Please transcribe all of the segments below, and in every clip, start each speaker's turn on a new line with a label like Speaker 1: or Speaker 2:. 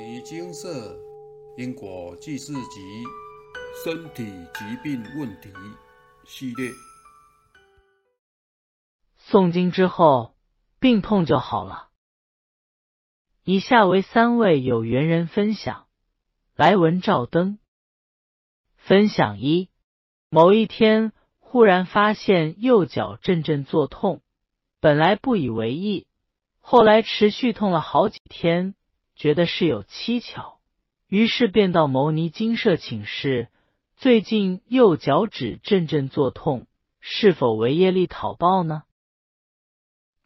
Speaker 1: 尼精舍因果记事集身体疾病问题系列。
Speaker 2: 诵经之后，病痛就好了。以下为三位有缘人分享。来文照灯。分享一：某一天，忽然发现右脚阵阵作痛，本来不以为意，后来持续痛了好几天。觉得事有蹊跷，于是便到牟尼精舍请示。最近右脚趾阵阵作痛，是否为业力讨报呢？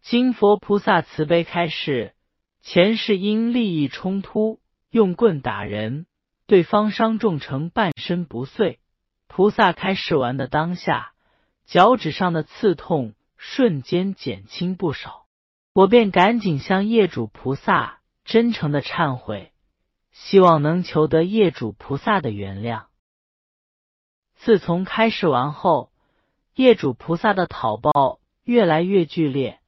Speaker 2: 金佛菩萨慈悲开示，前世因利益冲突，用棍打人，对方伤重成半身不遂。菩萨开示完的当下，脚趾上的刺痛瞬间减轻不少，我便赶紧向业主菩萨。真诚的忏悔，希望能求得业主菩萨的原谅。自从开示完后，业主菩萨的讨报越来越剧烈，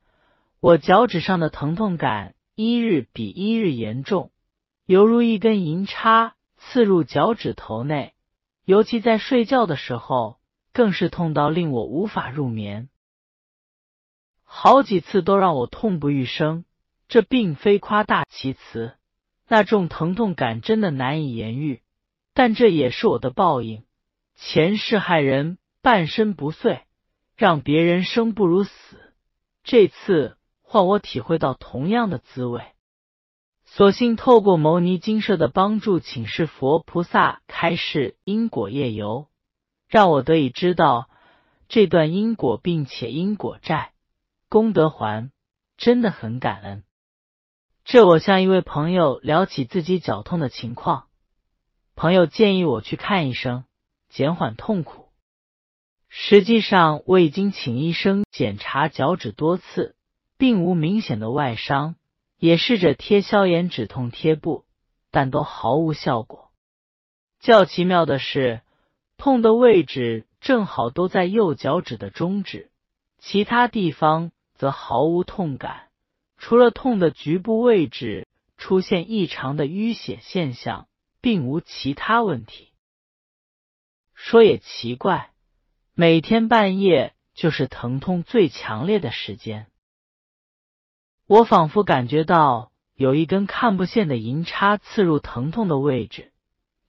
Speaker 2: 我脚趾上的疼痛感一日比一日严重，犹如一根银叉刺入脚趾头内，尤其在睡觉的时候，更是痛到令我无法入眠，好几次都让我痛不欲生。这并非夸大其词，那种疼痛感真的难以言喻。但这也是我的报应。前世害人半身不遂，让别人生不如死。这次换我体会到同样的滋味。所幸透过牟尼精舍的帮助，请示佛菩萨开示因果业由，让我得以知道这段因果，并且因果债功德还，真的很感恩。这我向一位朋友聊起自己脚痛的情况，朋友建议我去看医生，减缓痛苦。实际上我已经请医生检查脚趾多次，并无明显的外伤，也试着贴消炎止痛贴布，但都毫无效果。较奇妙的是，痛的位置正好都在右脚趾的中指，其他地方则毫无痛感。除了痛的局部位置出现异常的淤血现象，并无其他问题。说也奇怪，每天半夜就是疼痛最强烈的时间。我仿佛感觉到有一根看不见的银叉刺入疼痛的位置，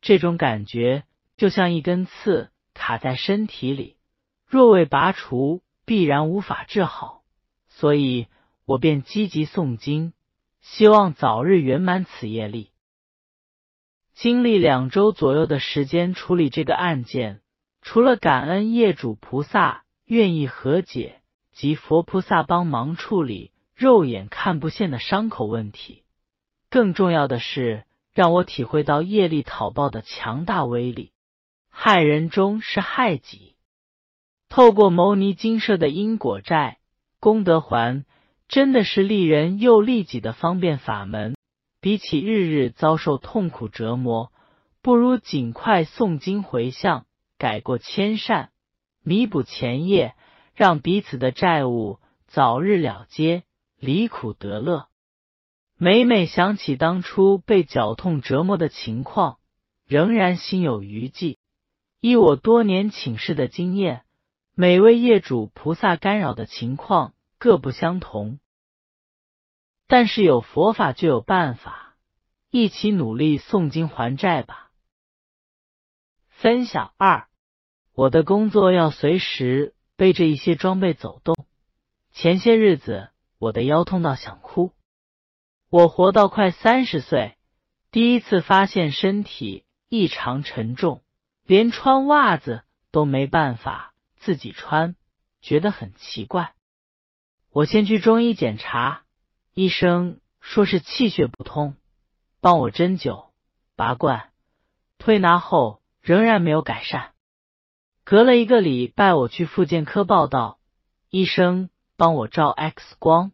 Speaker 2: 这种感觉就像一根刺卡在身体里，若未拔除，必然无法治好。所以。我便积极诵经，希望早日圆满此业力。经历两周左右的时间处理这个案件，除了感恩业主菩萨愿意和解及佛菩萨帮忙处理肉眼看不见的伤口问题，更重要的是让我体会到业力讨报的强大威力。害人终是害己，透过牟尼精舍的因果债功德还。真的是利人又利己的方便法门。比起日日遭受痛苦折磨，不如尽快诵经回向，改过迁善，弥补前业，让彼此的债务早日了结，离苦得乐。每每想起当初被绞痛折磨的情况，仍然心有余悸。依我多年请示的经验，每位业主菩萨干扰的情况。各不相同，但是有佛法就有办法，一起努力诵经还债吧。分享二，我的工作要随时背着一些装备走动。前些日子我的腰痛到想哭。我活到快三十岁，第一次发现身体异常沉重，连穿袜子都没办法自己穿，觉得很奇怪。我先去中医检查，医生说是气血不通，帮我针灸、拔罐、推拿后仍然没有改善。隔了一个礼拜，我去复健科报道，医生帮我照 X 光，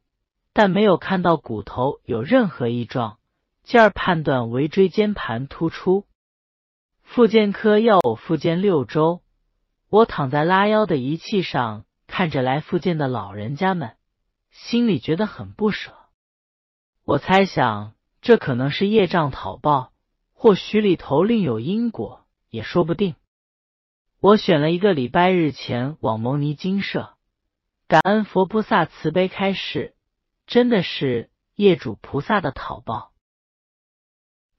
Speaker 2: 但没有看到骨头有任何异状，进而判断为椎间盘突出。复健科要我复健六周，我躺在拉腰的仪器上，看着来复健的老人家们。心里觉得很不舍。我猜想，这可能是业障讨报，或许里头另有因果，也说不定。我选了一个礼拜日前往牟尼精舍，感恩佛菩萨慈悲开示，真的是业主菩萨的讨报。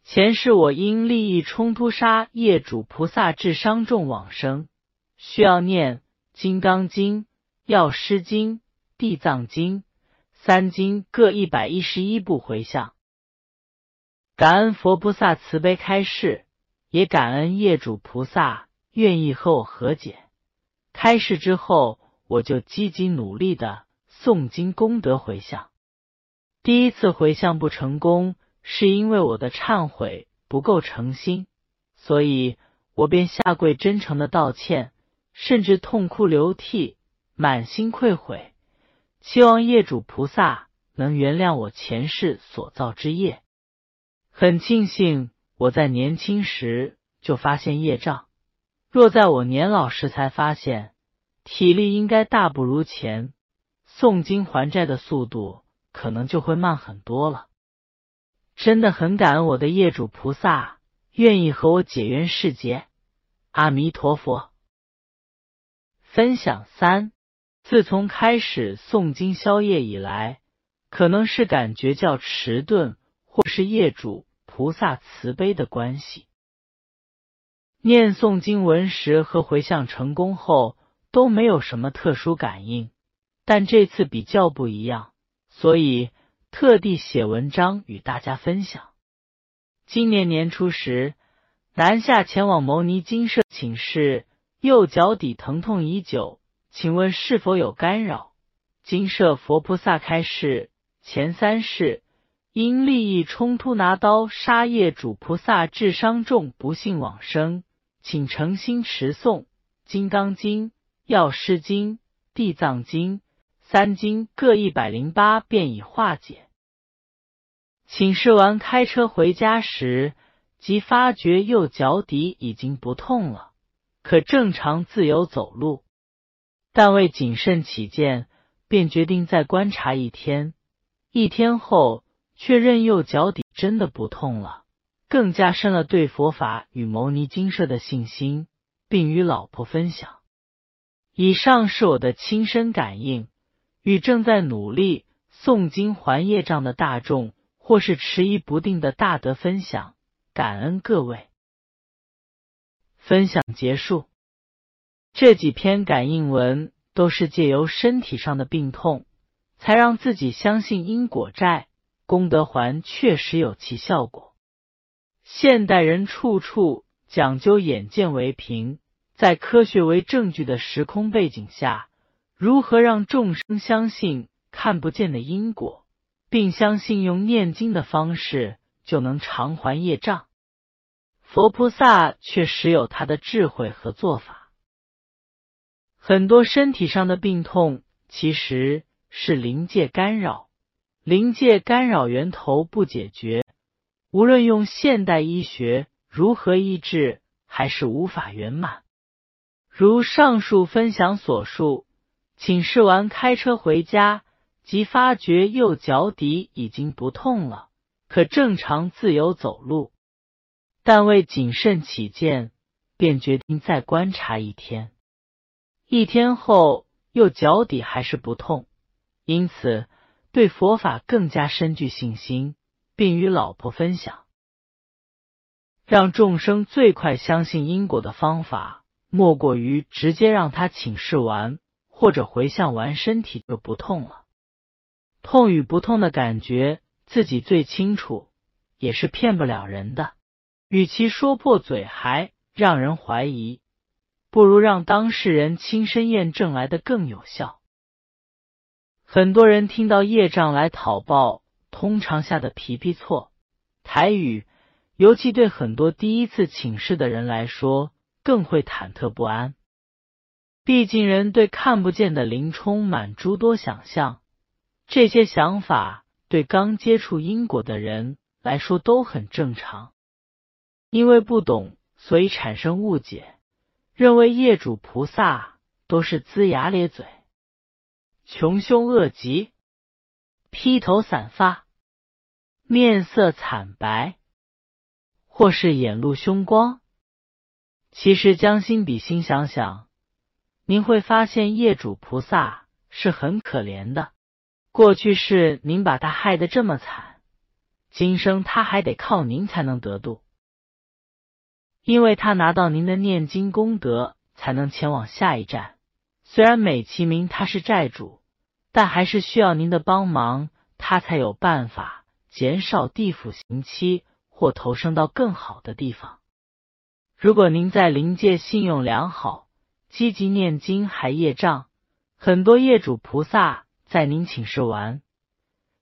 Speaker 2: 前世我因利益冲突杀业主菩萨，致伤重往生，需要念《金刚经》《药师经》《地藏经》三经各一百一十一部回向。感恩佛菩萨慈悲开示，也感恩业主菩萨愿意和我和解。开示之后，我就积极努力的诵经功德回向。第一次回向不成功。是因为我的忏悔不够诚心，所以我便下跪真诚的道歉，甚至痛哭流涕，满心愧悔，希望业主菩萨能原谅我前世所造之业。很庆幸我在年轻时就发现业障，若在我年老时才发现，体力应该大不如前，诵经还债的速度可能就会慢很多了。真的很感恩我的业主菩萨愿意和我解冤释结，阿弥陀佛。分享三：自从开始诵经宵夜以来，可能是感觉较迟钝，或是业主菩萨慈悲的关系。念诵经文时和回向成功后都没有什么特殊感应，但这次比较不一样，所以。特地写文章与大家分享。今年年初时，南下前往牟尼精舍请示，右脚底疼痛已久，请问是否有干扰？精舍佛菩萨开示：前三世因利益冲突拿刀杀业主菩萨，致伤重，不幸往生，请诚心持诵《金刚经》《药师经》《地藏经》三经各一百零八便，以化解。请示完，开车回家时，即发觉右脚底已经不痛了，可正常自由走路。但为谨慎起见，便决定再观察一天。一天后，确认右脚底真的不痛了，更加深了对佛法与牟尼精舍的信心，并与老婆分享。以上是我的亲身感应，与正在努力诵经还业障的大众。或是迟疑不定的大德分享，感恩各位。分享结束。这几篇感应文都是借由身体上的病痛，才让自己相信因果债功德还确实有其效果。现代人处处讲究眼见为凭，在科学为证据的时空背景下，如何让众生相信看不见的因果？并相信用念经的方式就能偿还业障，佛菩萨却实有他的智慧和做法。很多身体上的病痛其实是灵界干扰，灵界干扰源头不解决，无论用现代医学如何医治，还是无法圆满。如上述分享所述，请示完开车回家。即发觉右脚底已经不痛了，可正常自由走路，但为谨慎起见，便决定再观察一天。一天后，右脚底还是不痛，因此对佛法更加深具信心，并与老婆分享。让众生最快相信因果的方法，莫过于直接让他请示完或者回向完，身体就不痛了。痛与不痛的感觉，自己最清楚，也是骗不了人的。与其说破嘴还让人怀疑，不如让当事人亲身验证来的更有效。很多人听到业障来讨报，通常吓得皮皮错。台语，尤其对很多第一次请示的人来说，更会忐忑不安。毕竟人对看不见的灵充满诸多想象。这些想法对刚接触因果的人来说都很正常，因为不懂，所以产生误解，认为业主菩萨都是龇牙咧嘴、穷凶恶极、披头散发。面色惨白，或是眼露凶光。其实将心比心想想，您会发现业主菩萨是很可怜的。过去是您把他害得这么惨，今生他还得靠您才能得度，因为他拿到您的念经功德，才能前往下一站。虽然美其名他是债主，但还是需要您的帮忙，他才有办法减少地府刑期或投生到更好的地方。如果您在灵界信用良好，积极念经还业障，很多业主菩萨在您请示完，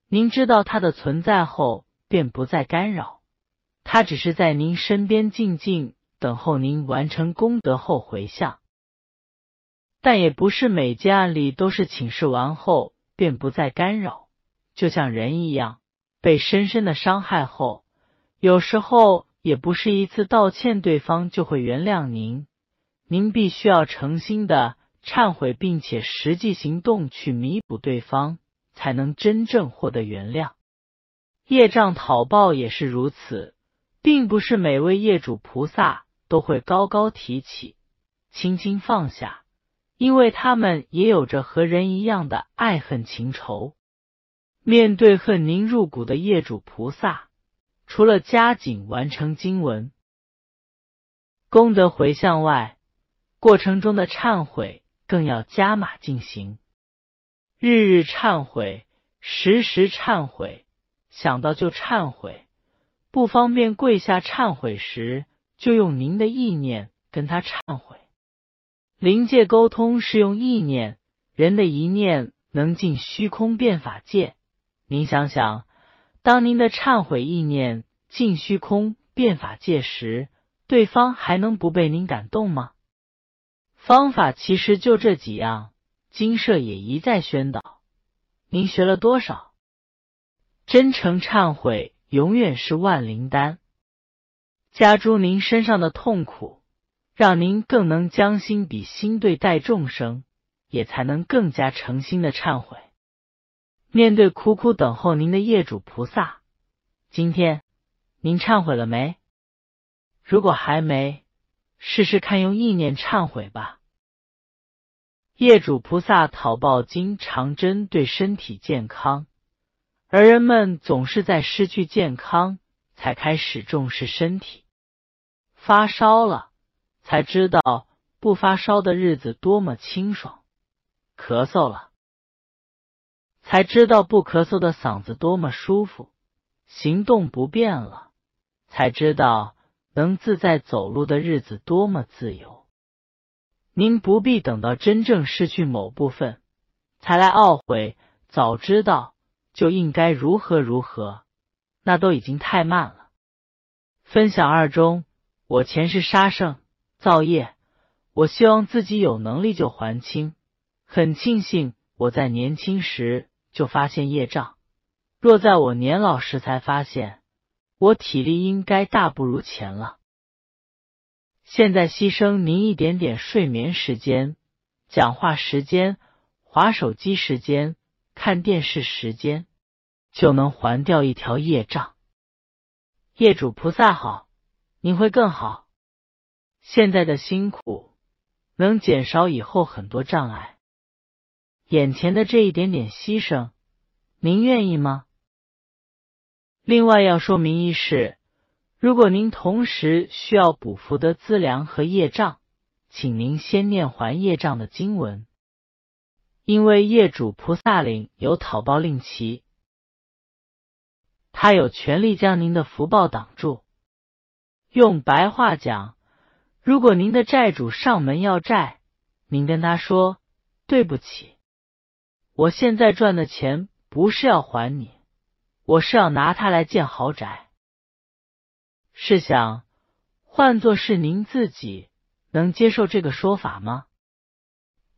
Speaker 2: 您知道他的存在后，便不再干扰，他只是在您身边静静等候您完成功德后回向。但也不是每件案例都是请示完后便不再干扰，就像人一样，被深深的伤害后，有时候也不是一次道歉对方就会原谅您，您必须要诚心的忏悔，并且实际行动去弥补对方，才能真正获得原谅。业障讨报也是如此，并不是每位业主菩萨都会高高提起，轻轻放下。因为他们也有着和人一样的爱恨情仇。面对恨您入骨的业主菩萨，除了加紧完成经文、功德回向外，过程中的忏悔更要加码进行。日日忏悔，时时忏悔，想到就忏悔。不方便跪下忏悔时，就用您的意念跟他忏悔。灵界沟通是用意念，人的一念能进虚空变法界。您想想，当您的忏悔意念进虚空变法界时，对方还能不被您感动吗？方法其实就这几样，金舍也一再宣导。您学了多少？真诚忏悔永远是万灵丹，加诸您身上的痛苦。让您更能将心比心对待众生，也才能更加诚心的忏悔。面对苦苦等候您的业主菩萨，今天您忏悔了没？如果还没，试试看用意念忏悔吧。业主菩萨讨报经常针对身体健康，而人们总是在失去健康才开始重视身体，发烧了。才知道不发烧的日子多么清爽，咳嗽了，才知道不咳嗽的嗓子多么舒服，行动不便了，才知道能自在走路的日子多么自由。您不必等到真正失去某部分才来懊悔，早知道就应该如何如何，那都已经太慢了。分享二中，我前世杀生。造业，我希望自己有能力就还清。很庆幸我在年轻时就发现业障，若在我年老时才发现，我体力应该大不如前了。现在牺牲您一点点睡眠时间、讲话时间、划手机时间、看电视时间，就能还掉一条业障。业主菩萨好，您会更好。现在的辛苦能减少以后很多障碍，眼前的这一点点牺牲，您愿意吗？另外要说明一是，如果您同时需要补福德资粮和业障，请您先念还业障的经文，因为业主菩萨领有讨报令旗，他有权利将您的福报挡住。用白话讲。如果您的债主上门要债，您跟他说：“对不起，我现在赚的钱不是要还你，我是要拿它来建豪宅。”试想，换作是您自己，能接受这个说法吗？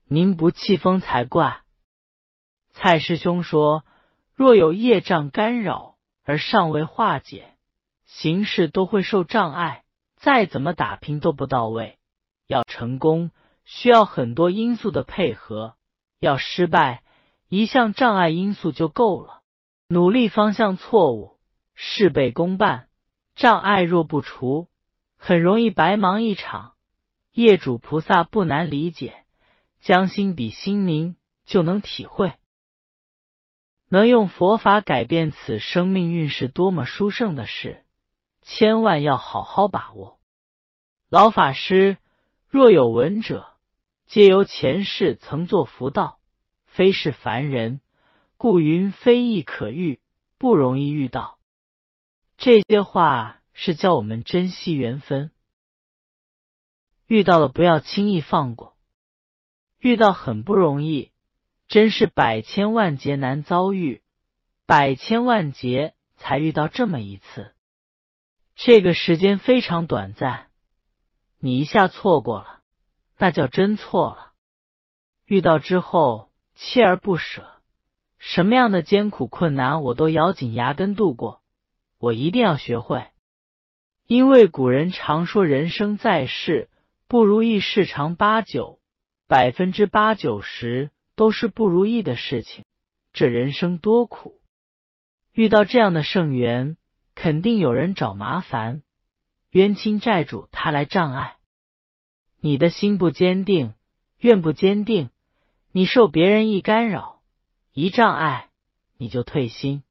Speaker 2: 您不气疯才怪。蔡师兄说：“若有业障干扰而尚未化解，行事都会受障碍。”再怎么打拼都不到位，要成功需要很多因素的配合，要失败一项障碍因素就够了。努力方向错误，事倍功半，障碍若不除，很容易白忙一场。业主菩萨不难理解，将心比心灵，就能体会。能用佛法改变此生命运是多么殊胜的事，千万要好好把握。老法师若有闻者，皆由前世曾作福道，非是凡人，故云非易可遇，不容易遇到。这些话是教我们珍惜缘分。遇到了不要轻易放过，遇到很不容易，真是百千万劫难遭遇，百千万劫才遇到这么一次。这个时间非常短暂，你一下错过了，那叫真错了。遇到之后锲而不舍，什么样的艰苦困难我都咬紧牙根度过，我一定要学会，因为古人常说人生在世。不如意事常八九，百分之八九十都是不如意的事情。这人生多苦，遇到这样的圣缘，肯定有人找麻烦，冤亲债主他来障碍。你的心不坚定，愿不坚定，你受别人一干扰，一障碍，你就退心，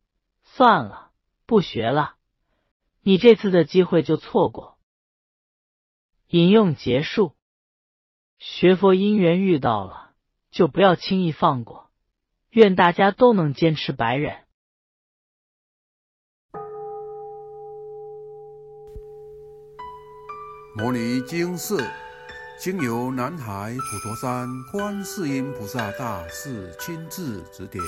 Speaker 2: 算了，不学了，你这次的机会就错过。引用结束。学佛因缘遇到了，就不要轻易放过。愿大家都能坚持白忍。
Speaker 1: 摩尼经寺经由南海普陀山观世音菩萨大士亲自指点，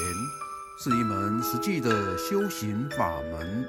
Speaker 1: 是一门实际的修行法门。